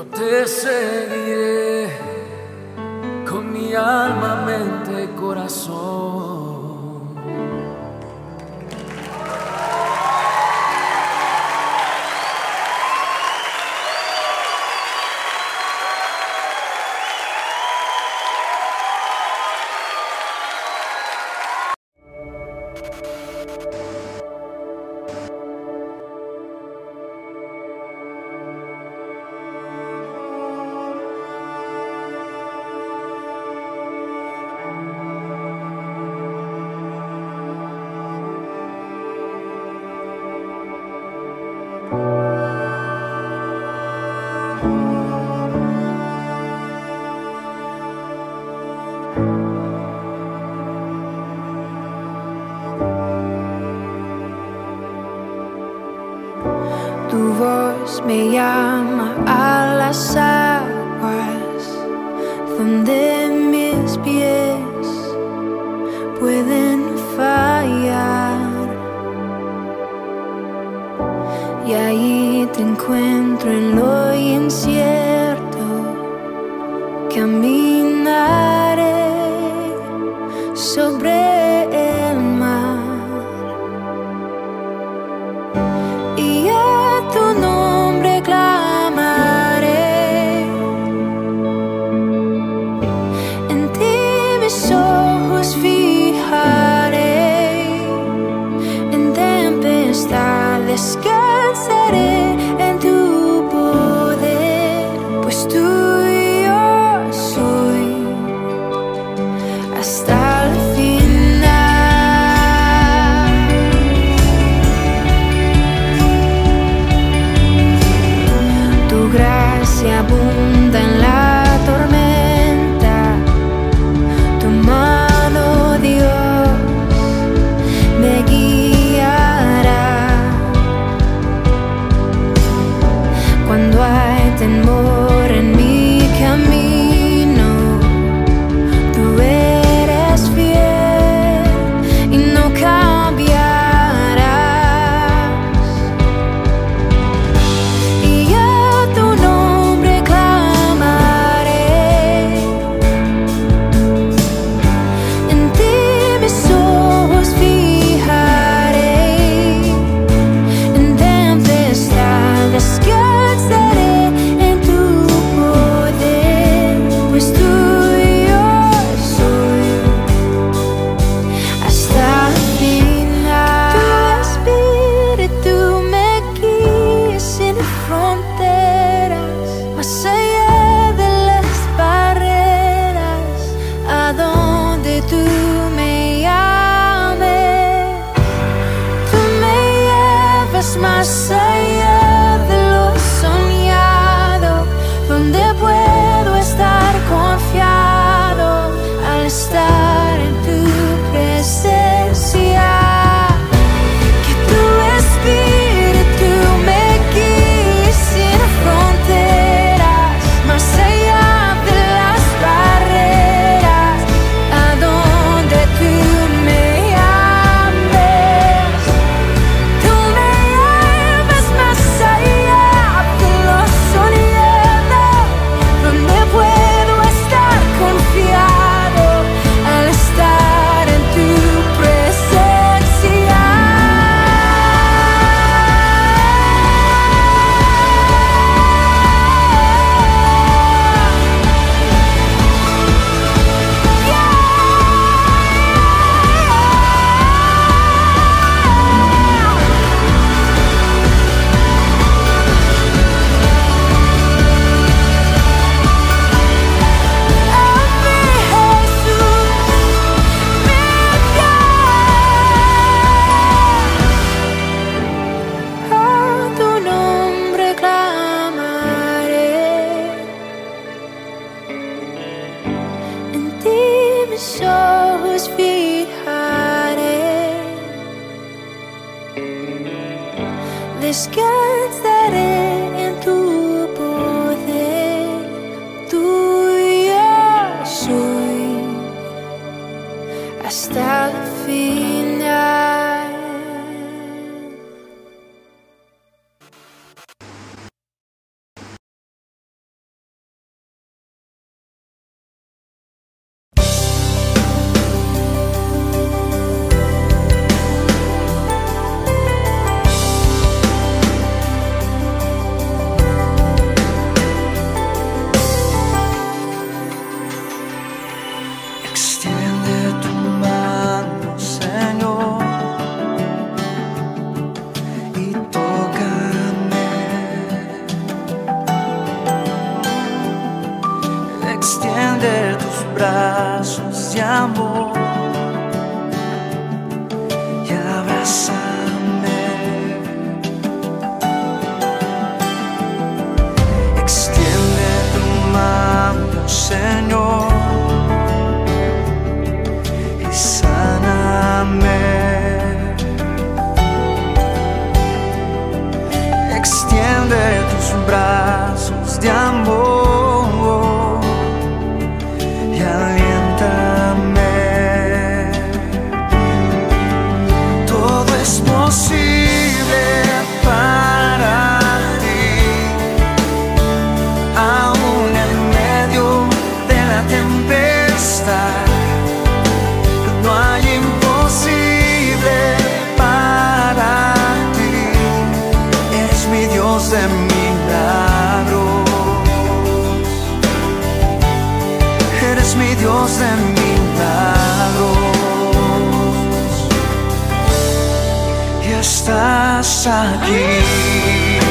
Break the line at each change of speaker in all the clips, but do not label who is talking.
Yo te seguiré con mi alma, mente, y corazón.
me llama a la
sal. let it 傻逼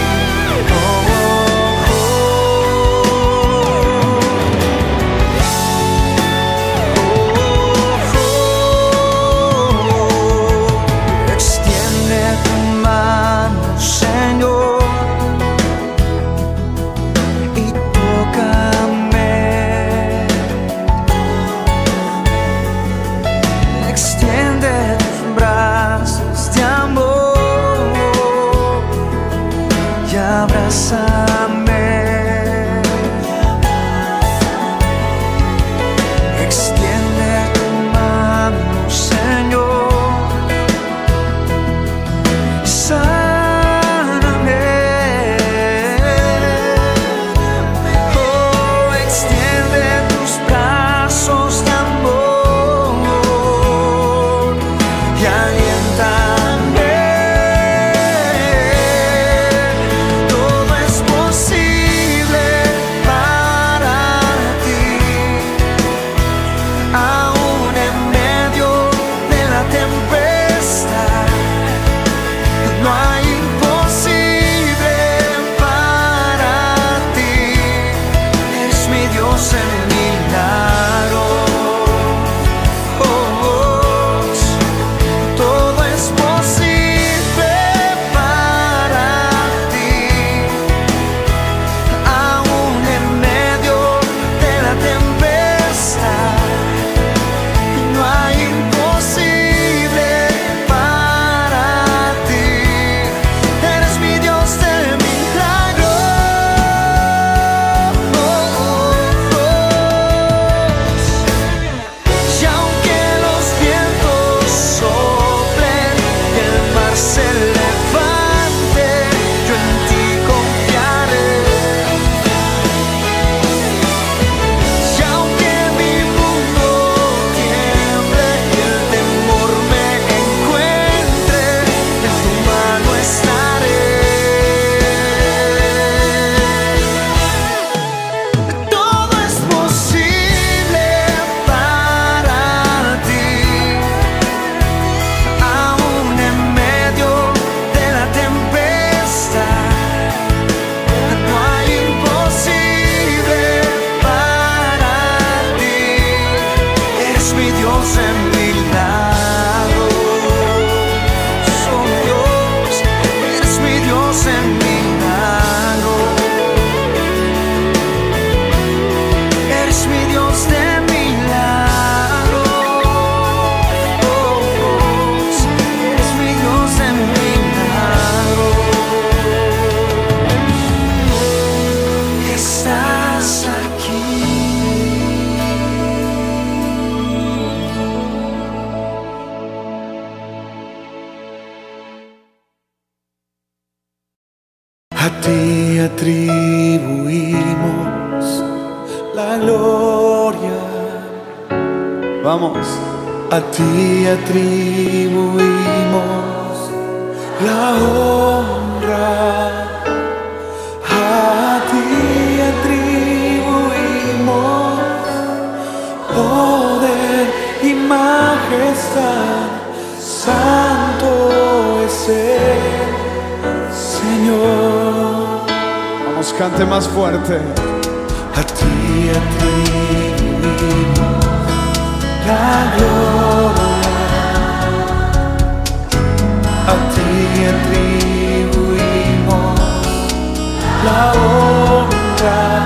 Cante más fuerte. A ti atribuimos la gloria. A ti atribuimos la honra.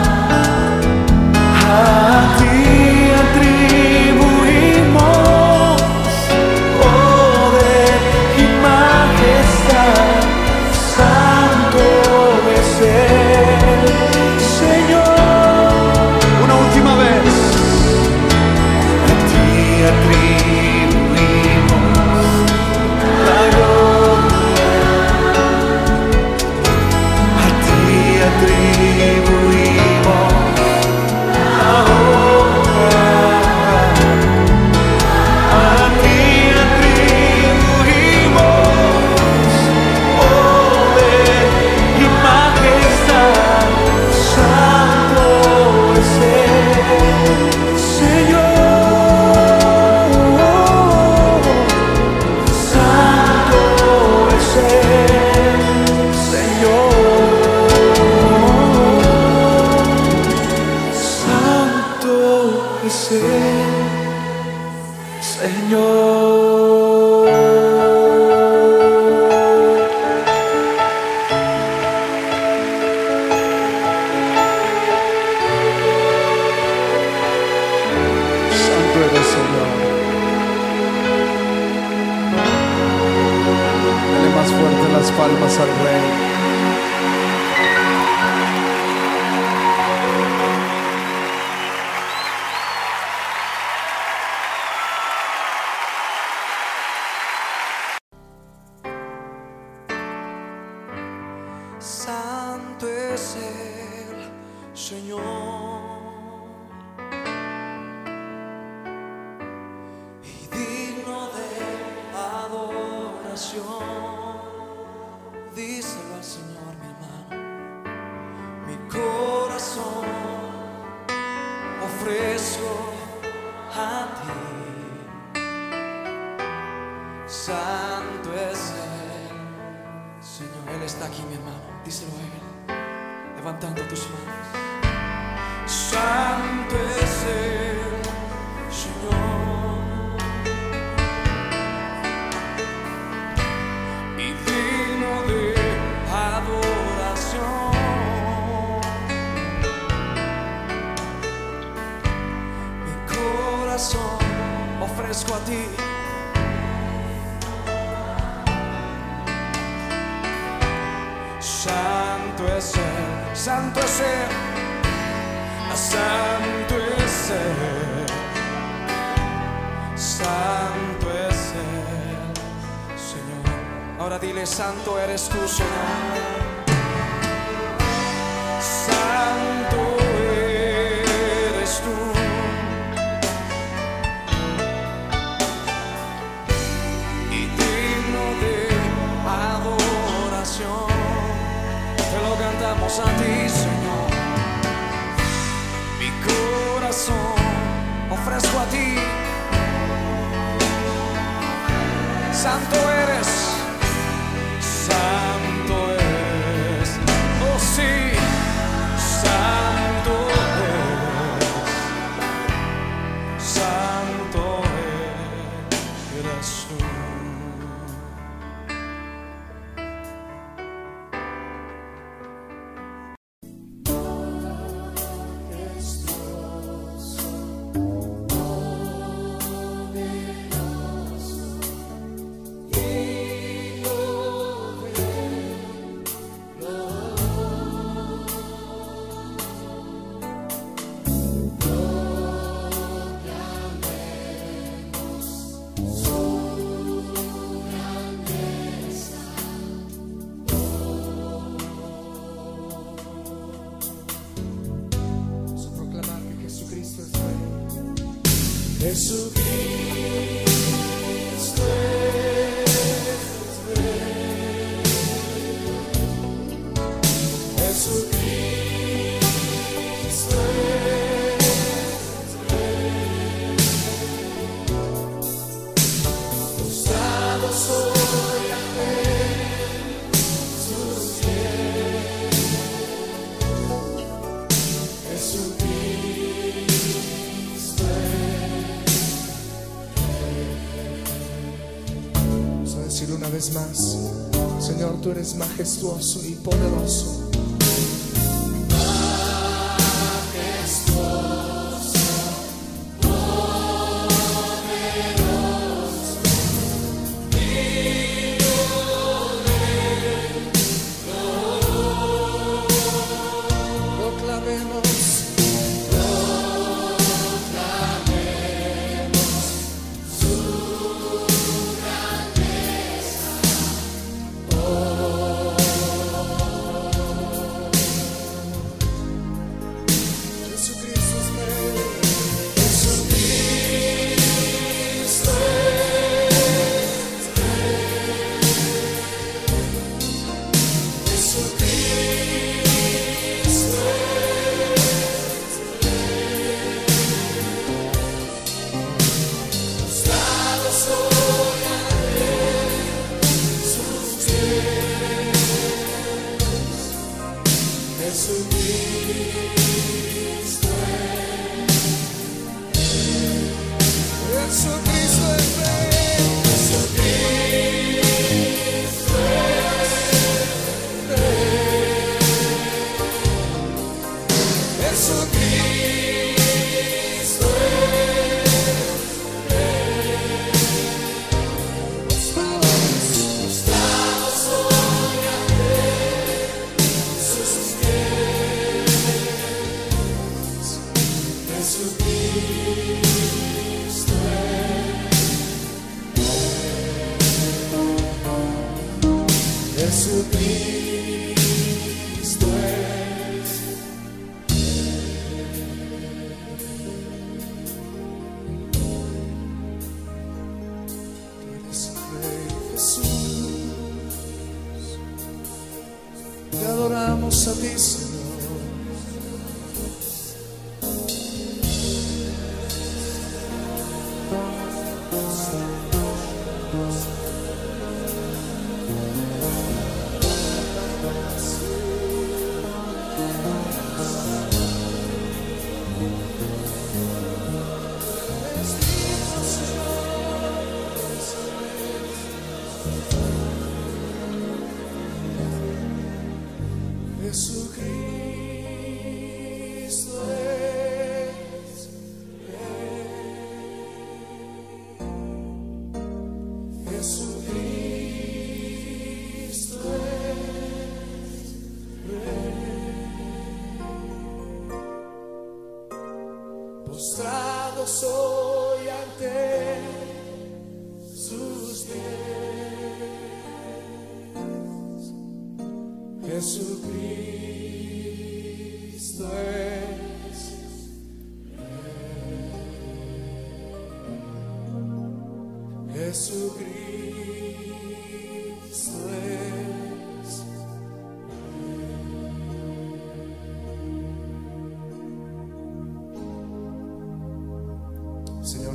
ofrezco a ti. Santo es Él, santo es Él, ah, santo es Él, santo es Él, Señor. Ahora dile, santo eres tú, Señor. Santo A ti, Señor. Mi corazón ofrezco a ti. Santo eres. eres
majestuoso y poderoso.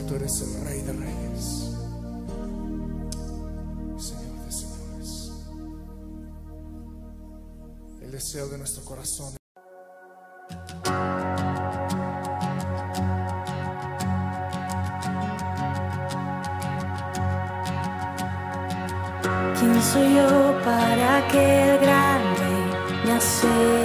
tú eres el Rey de Reyes. Señor de señores. El deseo de nuestro corazón.
¿Quién soy yo para que el grande me acepte?